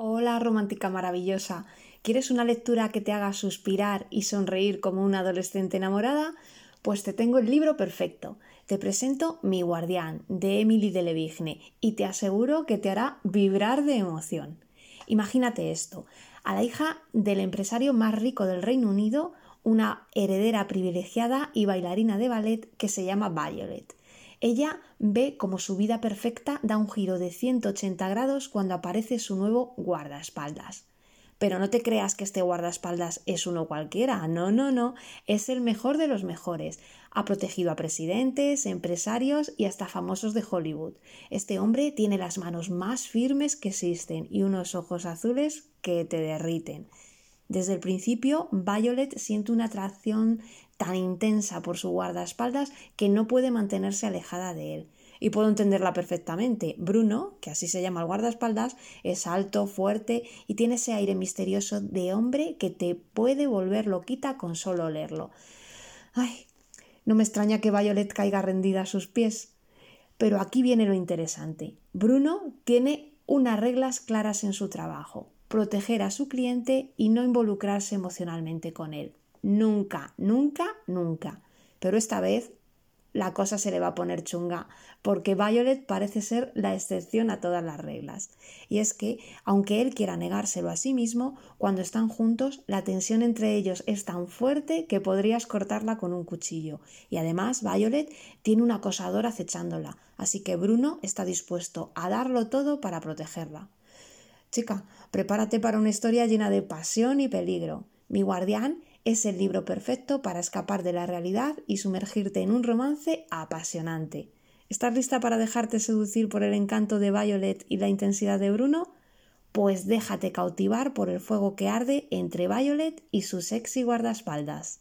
Hola romántica maravillosa. ¿Quieres una lectura que te haga suspirar y sonreír como una adolescente enamorada? Pues te tengo el libro perfecto. Te presento Mi guardián de Emily de Levigne y te aseguro que te hará vibrar de emoción. Imagínate esto, a la hija del empresario más rico del Reino Unido, una heredera privilegiada y bailarina de ballet que se llama Violet. Ella ve como su vida perfecta da un giro de 180 grados cuando aparece su nuevo guardaespaldas. Pero no te creas que este guardaespaldas es uno cualquiera, no, no, no, es el mejor de los mejores. Ha protegido a presidentes, empresarios y hasta famosos de Hollywood. Este hombre tiene las manos más firmes que existen y unos ojos azules que te derriten. Desde el principio, Violet siente una atracción tan intensa por su guardaespaldas que no puede mantenerse alejada de él. Y puedo entenderla perfectamente. Bruno, que así se llama el guardaespaldas, es alto, fuerte y tiene ese aire misterioso de hombre que te puede volver loquita con solo olerlo. Ay, no me extraña que Violet caiga rendida a sus pies. Pero aquí viene lo interesante. Bruno tiene unas reglas claras en su trabajo proteger a su cliente y no involucrarse emocionalmente con él. Nunca, nunca, nunca. Pero esta vez la cosa se le va a poner chunga, porque Violet parece ser la excepción a todas las reglas. Y es que, aunque él quiera negárselo a sí mismo, cuando están juntos, la tensión entre ellos es tan fuerte que podrías cortarla con un cuchillo. Y además, Violet tiene un acosador acechándola, así que Bruno está dispuesto a darlo todo para protegerla. Chica, prepárate para una historia llena de pasión y peligro. Mi guardián es el libro perfecto para escapar de la realidad y sumergirte en un romance apasionante. ¿Estás lista para dejarte seducir por el encanto de Violet y la intensidad de Bruno? Pues déjate cautivar por el fuego que arde entre Violet y su sexy guardaespaldas.